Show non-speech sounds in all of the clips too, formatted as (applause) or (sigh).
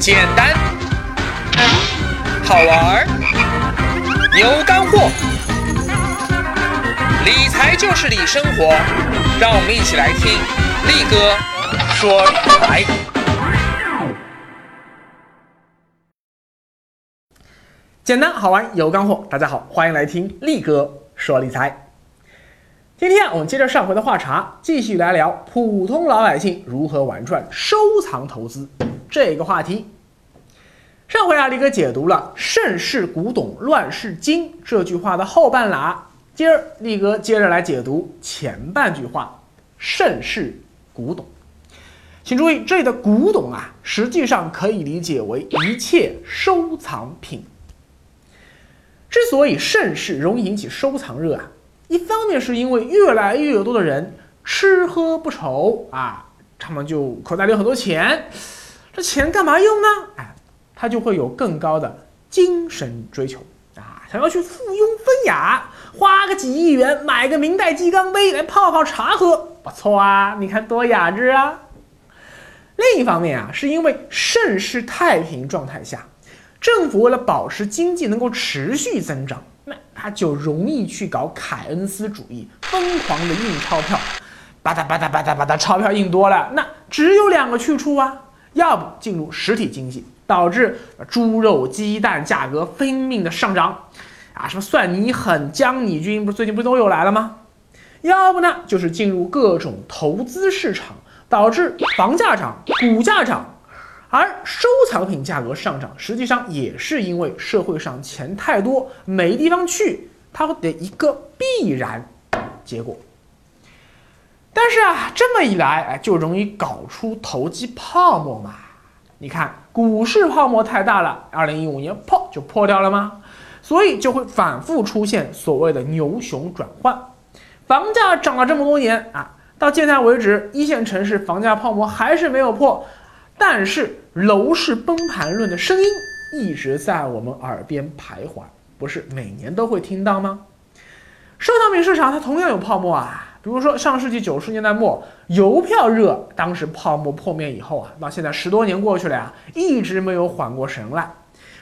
简单、好玩儿、有干货，理财就是理生活，让我们一起来听力哥说理财。简单好玩有干货，大家好，欢迎来听力哥说理财。今天我们接着上回的话茬，继续来聊普通老百姓如何玩转收藏投资这个话题。上回啊，力哥解读了“盛世古董，乱世金”这句话的后半拉，今儿力哥接着来解读前半句话“盛世古董”。请注意，这里的古董啊，实际上可以理解为一切收藏品。之所以盛世容易引起收藏热啊。一方面是因为越来越多的人吃喝不愁啊，他们就口袋里有很多钱，这钱干嘛用呢？哎，他就会有更高的精神追求啊，想要去附庸风雅，花个几亿元买个明代鸡缸杯来泡泡茶喝，不错啊，你看多雅致啊。另一方面啊，是因为盛世太平状态下，政府为了保持经济能够持续增长。那他就容易去搞凯恩斯主义，疯狂的印钞票，吧嗒吧嗒吧嗒吧嗒，钞票印多了，那只有两个去处啊，要不进入实体经济，导致猪肉、鸡蛋价格拼命的上涨，啊，什么蒜泥狠、姜泥菌，不是最近不都有来了吗？要不呢，就是进入各种投资市场，导致房价涨、股价涨。而收藏品价格上涨，实际上也是因为社会上钱太多没地方去，它的一个必然结果。但是啊，这么一来，哎，就容易搞出投机泡沫嘛。你看，股市泡沫太大了，二零一五年破就破掉了吗？所以就会反复出现所谓的牛熊转换。房价涨了这么多年啊，到现在为止，一线城市房价泡沫还是没有破。但是楼市崩盘论的声音一直在我们耳边徘徊，不是每年都会听到吗？收藏品市场它同样有泡沫啊，比如说上世纪九十年代末邮票热，当时泡沫破灭以后啊，到现在十多年过去了呀，一直没有缓过神来。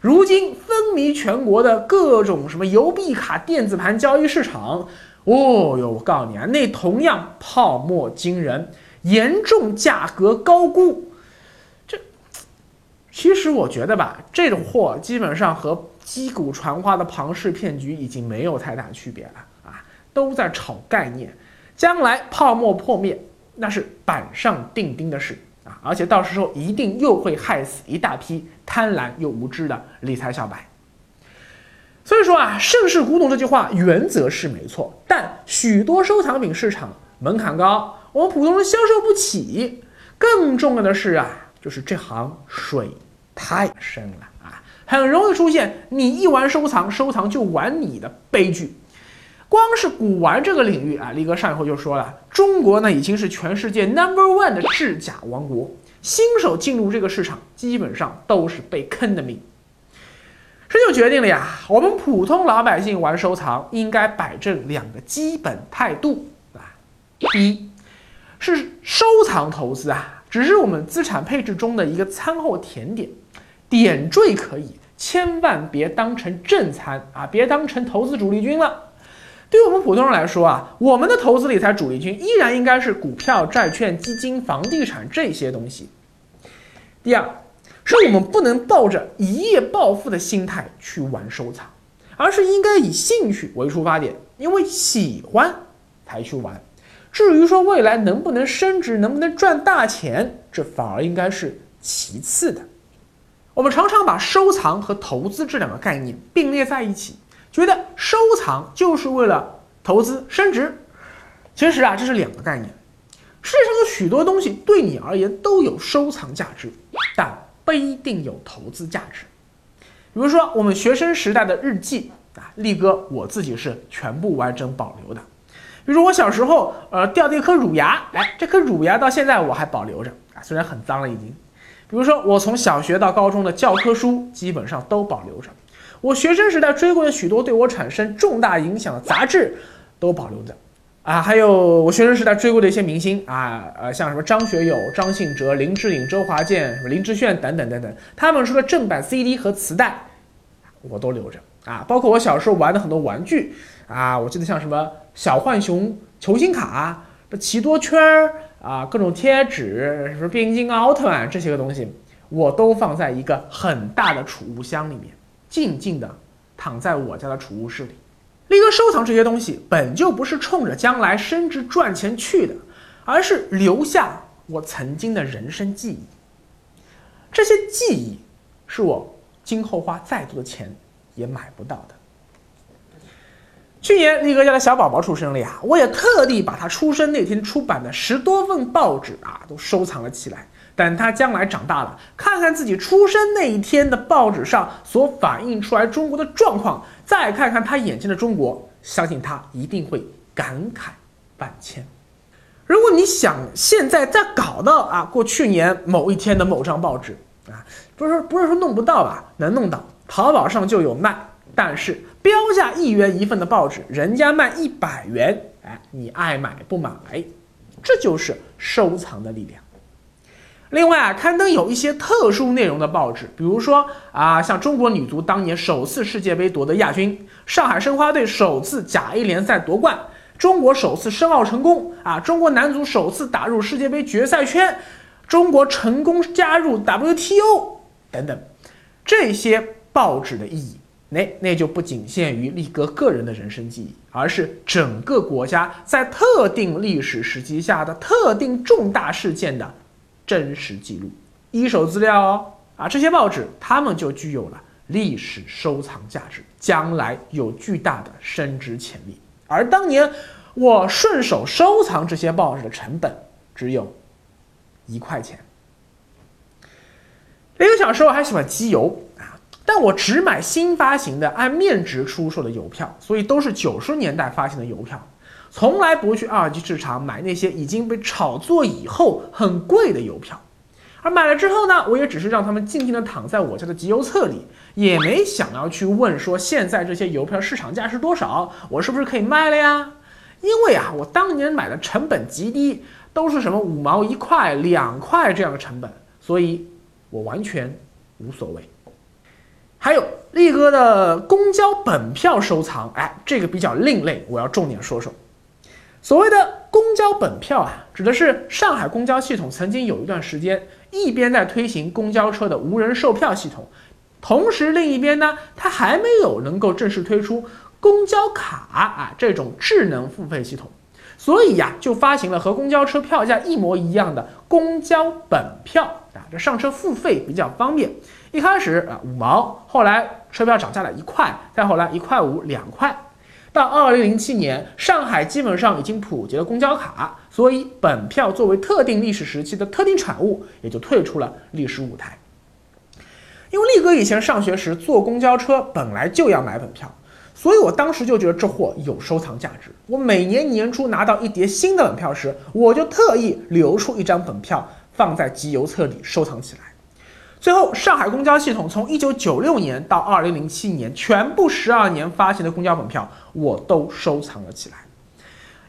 如今风靡全国的各种什么邮币卡、电子盘交易市场，哦哟，我告诉你啊，那同样泡沫惊人，严重价格高估。其实我觉得吧，这种货基本上和击鼓传花的庞氏骗局已经没有太大区别了啊，都在炒概念，将来泡沫破灭那是板上钉钉的事啊，而且到时候一定又会害死一大批贪婪又无知的理财小白。所以说啊，盛世古董这句话原则是没错，但许多收藏品市场门槛高，我们普通人销售不起。更重要的是啊，就是这行水。太深了啊，很容易出现你一玩收藏，收藏就玩你的悲剧。光是古玩这个领域啊，力哥上一回就说了，中国呢已经是全世界 number one 的制假王国，新手进入这个市场基本上都是被坑的命。这就决定了呀，我们普通老百姓玩收藏应该摆正两个基本态度啊，一是收藏投资啊，只是我们资产配置中的一个餐后甜点。点缀可以，千万别当成正餐啊！别当成投资主力军了。对于我们普通人来说啊，我们的投资理财主力军依然应该是股票、债券、基金、房地产这些东西。第二，是我们不能抱着一夜暴富的心态去玩收藏，而是应该以兴趣为出发点，因为喜欢才去玩。至于说未来能不能升值、能不能赚大钱，这反而应该是其次的。我们常常把收藏和投资这两个概念并列在一起，觉得收藏就是为了投资升值。其实啊，这是两个概念。世界上有许多东西对你而言都有收藏价值，但不一定有投资价值。比如说，我们学生时代的日记啊，力哥我自己是全部完整保留的。比如我小时候呃掉的一颗乳牙，哎，这颗乳牙到现在我还保留着啊，虽然很脏了已经。比如说，我从小学到高中的教科书基本上都保留着；我学生时代追过的许多对我产生重大影响的杂志都保留着。啊，还有我学生时代追过的一些明星啊，呃，像什么张学友、张信哲、林志颖、周华健、什么林志炫等等等等，他们出的正版 CD 和磁带，我都留着啊。包括我小时候玩的很多玩具啊，我记得像什么小浣熊球星卡、这奇多圈儿啊，各种贴纸，什么变形金刚、奥特曼这些个东西，我都放在一个很大的储物箱里面，静静的躺在我家的储物室里。力哥收藏这些东西，本就不是冲着将来升职赚钱去的，而是留下我曾经的人生记忆。这些记忆，是我今后花再多的钱也买不到的。去年力哥家的小宝宝出生了呀，我也特地把他出生那天出版的十多份报纸啊，都收藏了起来。等他将来长大了，看看自己出生那一天的报纸上所反映出来中国的状况，再看看他眼前的中国，相信他一定会感慨万千。如果你想现在再搞到啊，过去年某一天的某张报纸啊，不是说不是说弄不到吧，能弄到，淘宝上就有卖。但是标价一元一份的报纸，人家卖一百元，哎，你爱买不买？这就是收藏的力量。另外啊，刊登有一些特殊内容的报纸，比如说啊，像中国女足当年首次世界杯夺得亚军，上海申花队首次甲 A 联赛夺冠，中国首次申奥成功啊，中国男足首次打入世界杯决赛圈，中国成功加入 WTO 等等，这些报纸的意义，那那就不仅限于力哥个人的人生记忆，而是整个国家在特定历史时期下的特定重大事件的。真实记录，一手资料哦啊，这些报纸它们就具有了历史收藏价值，将来有巨大的升值潜力。而当年我顺手收藏这些报纸的成本只有一块钱。那个小时候还喜欢集邮，但我只买新发行的按面值出售的邮票，所以都是九十年代发行的邮票。从来不去二级市场买那些已经被炒作以后很贵的邮票，而买了之后呢，我也只是让他们静静地躺在我家的集邮册里，也没想要去问说现在这些邮票市场价是多少，我是不是可以卖了呀？因为啊，我当年买的成本极低，都是什么五毛一块、两块这样的成本，所以我完全无所谓。还有力哥的公交本票收藏，哎，这个比较另类，我要重点说说。所谓的公交本票啊，指的是上海公交系统曾经有一段时间，一边在推行公交车的无人售票系统，同时另一边呢，它还没有能够正式推出公交卡啊这种智能付费系统，所以呀，就发行了和公交车票价一模一样的公交本票啊，这上车付费比较方便。一开始啊五毛，后来车票涨价了一块，再后来一块五两块。到二零零七年，上海基本上已经普及了公交卡，所以本票作为特定历史时期的特定产物，也就退出了历史舞台。因为力哥以前上学时坐公交车本来就要买本票，所以我当时就觉得这货有收藏价值。我每年年初拿到一叠新的本票时，我就特意留出一张本票放在集邮册里收藏起来。最后，上海公交系统从一九九六年到二零零七年，全部十二年发行的公交本票，我都收藏了起来。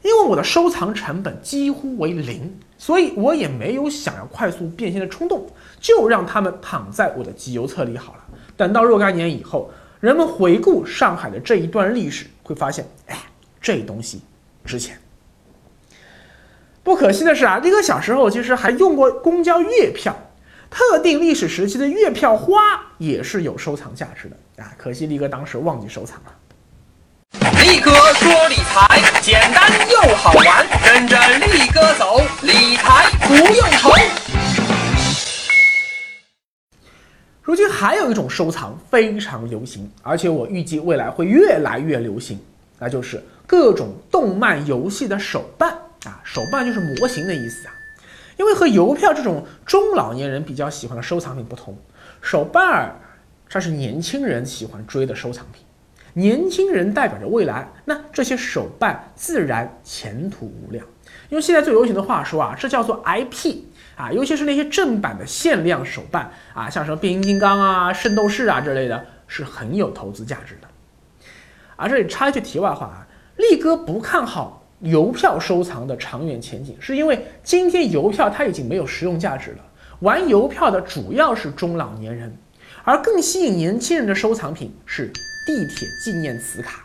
因为我的收藏成本几乎为零，所以我也没有想要快速变现的冲动，就让他们躺在我的集邮册里好了。等到若干年以后，人们回顾上海的这一段历史，会发现，哎，这东西值钱。不可惜的是啊，力哥小时候其实还用过公交月票。特定历史时期的月票花也是有收藏价值的啊！可惜力哥当时忘记收藏了。力哥说理财简单又好玩，跟着力哥走，理财不用愁。如今还有一种收藏非常流行，而且我预计未来会越来越流行，那就是各种动漫游戏的手办啊！手办就是模型的意思啊。因为和邮票这种中老年人比较喜欢的收藏品不同，手办儿它是年轻人喜欢追的收藏品。年轻人代表着未来，那这些手办自然前途无量。用现在最流行的话说啊，这叫做 IP 啊，尤其是那些正版的限量手办啊，像什么变形金刚啊、圣斗士啊之类的，是很有投资价值的。啊，这里插一句题外话啊，力哥不看好邮票收藏的长远前景，是因为今天邮票它已经没有实用价值了，玩邮票的主要是中老年人，而更吸引年轻人的收藏品是地铁纪念磁卡，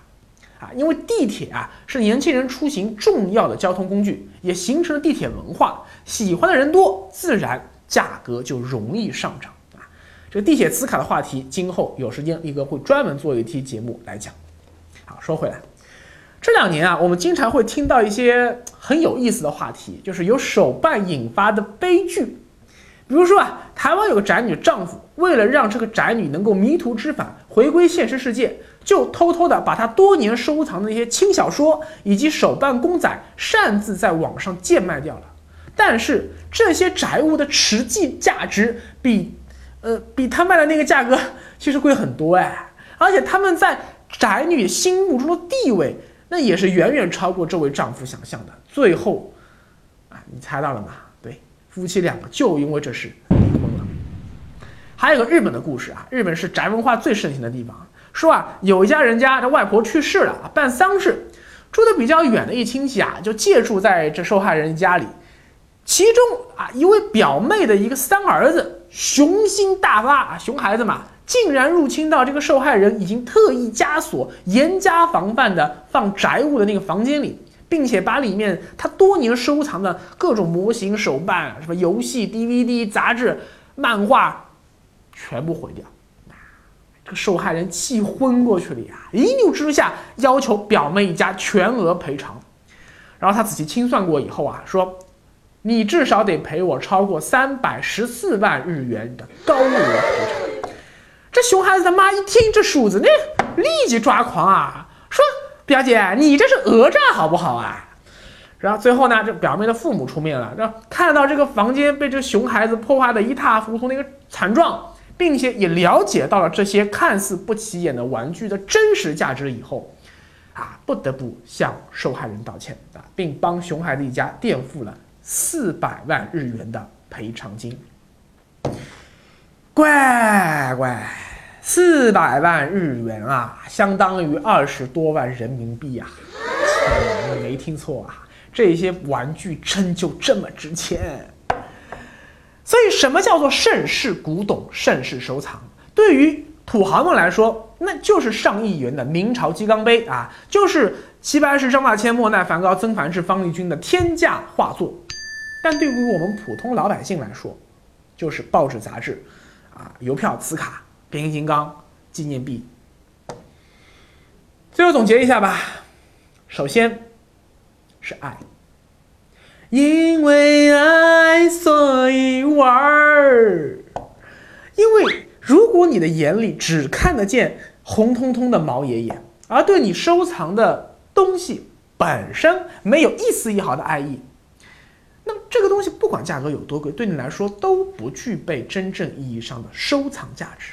啊，因为地铁啊是年轻人出行重要的交通工具，也形成了地铁文化，喜欢的人多，自然价格就容易上涨啊。这个地铁磁卡的话题，今后有时间力哥会专门做一期节目来讲。好，说回来。这两年啊，我们经常会听到一些很有意思的话题，就是由手办引发的悲剧。比如说啊，台湾有个宅女丈夫，为了让这个宅女能够迷途知返，回归现实世界，就偷偷的把他多年收藏的那些轻小说以及手办公仔擅自在网上贱卖掉了。但是这些宅物的实际价值比，呃，比他卖的那个价格 (laughs) 其实贵很多哎，而且他们在宅女心目中的地位。那也是远远超过这位丈夫想象的。最后，啊，你猜到了吗？对，夫妻两个就因为这事离婚了。还有个日本的故事啊，日本是宅文化最盛行的地方。说啊，有一家人家的外婆去世了，办丧事，住的比较远的一亲戚啊，就借住在这受害人家里。其中啊，一位表妹的一个三儿子雄心大发啊，熊孩子嘛。竟然入侵到这个受害人已经特意加锁、严加防范的放宅物的那个房间里，并且把里面他多年收藏的各种模型、手办、什么游戏、DVD、杂志、漫画，全部毁掉。受害人气昏过去了呀！一怒之下要求表妹一家全额赔偿。然后他仔细清算过以后啊，说：“你至少得赔我超过三百十四万日元的高额赔偿。”这熊孩子他妈一听这数字，那立即抓狂啊！说表姐，你这是讹诈好不好啊？然后最后呢，这表妹的父母出面了，那看到这个房间被这熊孩子破坏的一塌糊涂那个惨状，并且也了解到了这些看似不起眼的玩具的真实价值以后，啊，不得不向受害人道歉啊，并帮熊孩子一家垫付了四百万日元的赔偿金。乖乖，四百万日元啊，相当于二十多万人民币啊！(laughs) 你没听错啊，这些玩具真就这么值钱。所以，什么叫做盛世古董、盛世收藏？对于土豪们来说，那就是上亿元的明朝鸡缸杯啊，就是齐白石、张大千、莫奈、梵高、曾梵志、方力钧的天价画作。但对于我们普通老百姓来说，就是报纸、杂志。啊，邮票、磁卡、变形金刚、纪念币。最后总结一下吧，首先是爱，因为爱以玩儿。因为如果你的眼里只看得见红彤彤的毛爷爷，而对你收藏的东西本身没有一丝一毫的爱意。那么这个东西不管价格有多贵，对你来说都不具备真正意义上的收藏价值。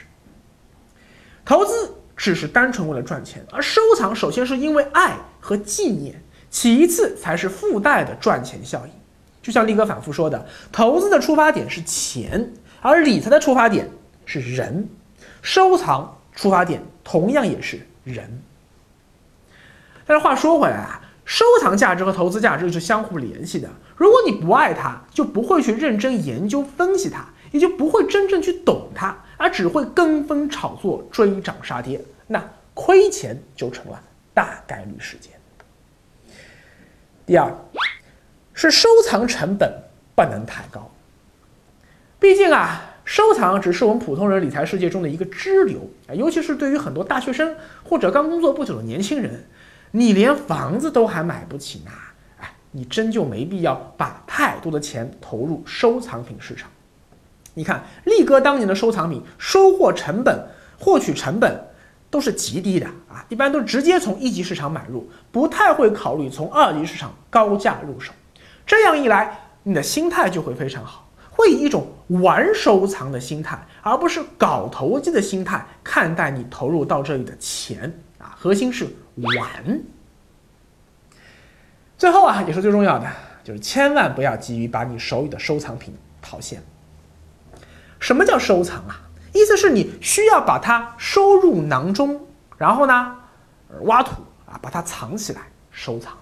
投资只是单纯为了赚钱，而收藏首先是因为爱和纪念，其次才是附带的赚钱效应。就像力哥反复说的，投资的出发点是钱，而理财的出发点是人，收藏出发点同样也是人。但是话说回来啊。收藏价值和投资价值是相互联系的。如果你不爱它，就不会去认真研究分析它，也就不会真正去懂它，而只会跟风炒作、追涨杀跌，那亏钱就成了大概率事件。第二，是收藏成本不能太高。毕竟啊，收藏只是我们普通人理财世界中的一个支流，尤其是对于很多大学生或者刚工作不久的年轻人。你连房子都还买不起呢，哎，你真就没必要把太多的钱投入收藏品市场。你看力哥当年的收藏品收获成本、获取成本都是极低的啊，一般都直接从一级市场买入，不太会考虑从二级市场高价入手。这样一来，你的心态就会非常好，会以一种玩收藏的心态，而不是搞投机的心态看待你投入到这里的钱啊。核心是。玩。最后啊，也是最重要的，就是千万不要急于把你手里的收藏品套现。什么叫收藏啊？意思是你需要把它收入囊中，然后呢，挖土啊，把它藏起来收藏。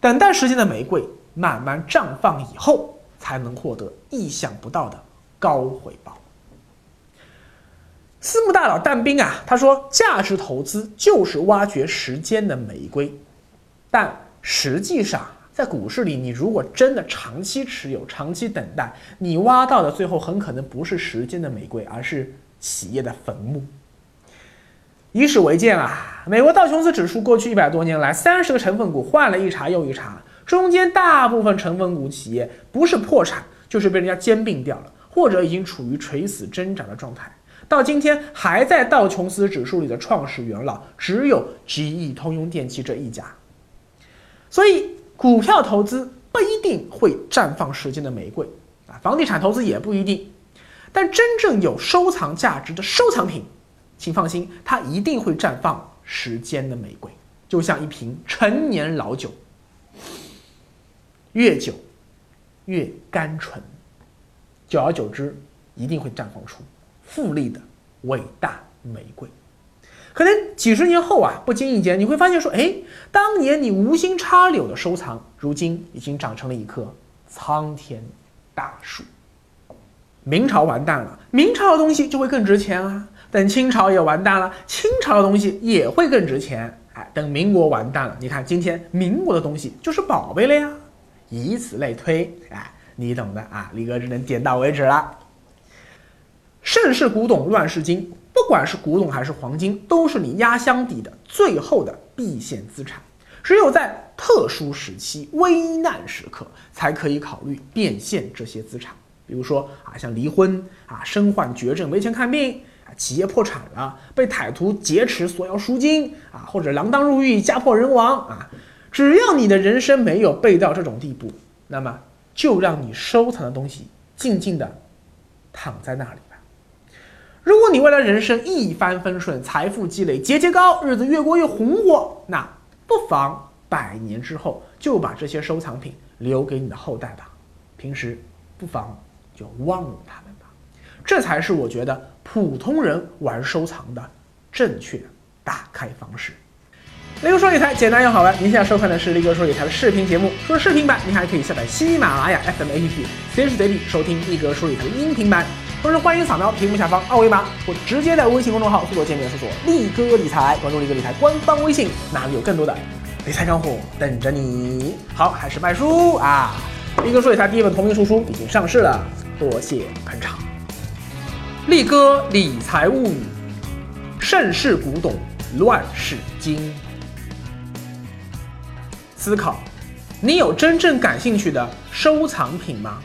等待时间的玫瑰慢慢绽放以后，才能获得意想不到的高回报。私募大佬但斌啊，他说价值投资就是挖掘时间的玫瑰，但实际上在股市里，你如果真的长期持有、长期等待，你挖到的最后很可能不是时间的玫瑰，而是企业的坟墓。以史为鉴啊，美国道琼斯指数过去一百多年来，三十个成分股换了一茬又一茬，中间大部分成分股企业不是破产，就是被人家兼并掉了，或者已经处于垂死挣扎的状态。到今天还在道琼斯指数里的创始元老只有 GE 通用电气这一家，所以股票投资不一定会绽放时间的玫瑰啊，房地产投资也不一定，但真正有收藏价值的收藏品，请放心，它一定会绽放时间的玫瑰，就像一瓶陈年老酒，越久越甘醇，久而久之一定会绽放出。富丽的伟大玫瑰，可能几十年后啊，不经意间你会发现说，哎，当年你无心插柳的收藏，如今已经长成了一棵苍天大树。明朝完蛋了，明朝的东西就会更值钱啊。等清朝也完蛋了，清朝的东西也会更值钱。哎，等民国完蛋了，你看今天民国的东西就是宝贝了呀。以此类推，哎，你懂的啊。李哥只能点到为止了。盛世古董，乱世金。不管是古董还是黄金，都是你压箱底的最后的避险资产。只有在特殊时期、危难时刻，才可以考虑变现这些资产。比如说啊，像离婚啊、身患绝症没钱看病啊、企业破产了、被歹徒劫持索要赎金啊，或者锒铛入狱、家破人亡啊。只要你的人生没有背到这种地步，那么就让你收藏的东西静静的躺在那里吧。如果你未来人生一帆风顺，财富积累节节高，日子越过越红火，那不妨百年之后就把这些收藏品留给你的后代吧。平时不妨就忘了他们吧。这才是我觉得普通人玩收藏的正确打开方式。力哥说理财简单又好玩，您现在收看的是力哥说理财的视频节目。除了视频版，您还可以下载喜马拉雅 FM APP，随时随地收听力哥说理财的音频版。同时，欢迎扫描屏幕下方二维码，或直接在微信公众号搜索界面搜索“力哥理财”，关注力哥理财官方微信，那里有更多的理财干货等着你。好，还是卖书啊！力哥说理财第一本同名书书已经上市了，多谢捧场。力哥理财物语：盛世古董，乱世金。思考：你有真正感兴趣的收藏品吗？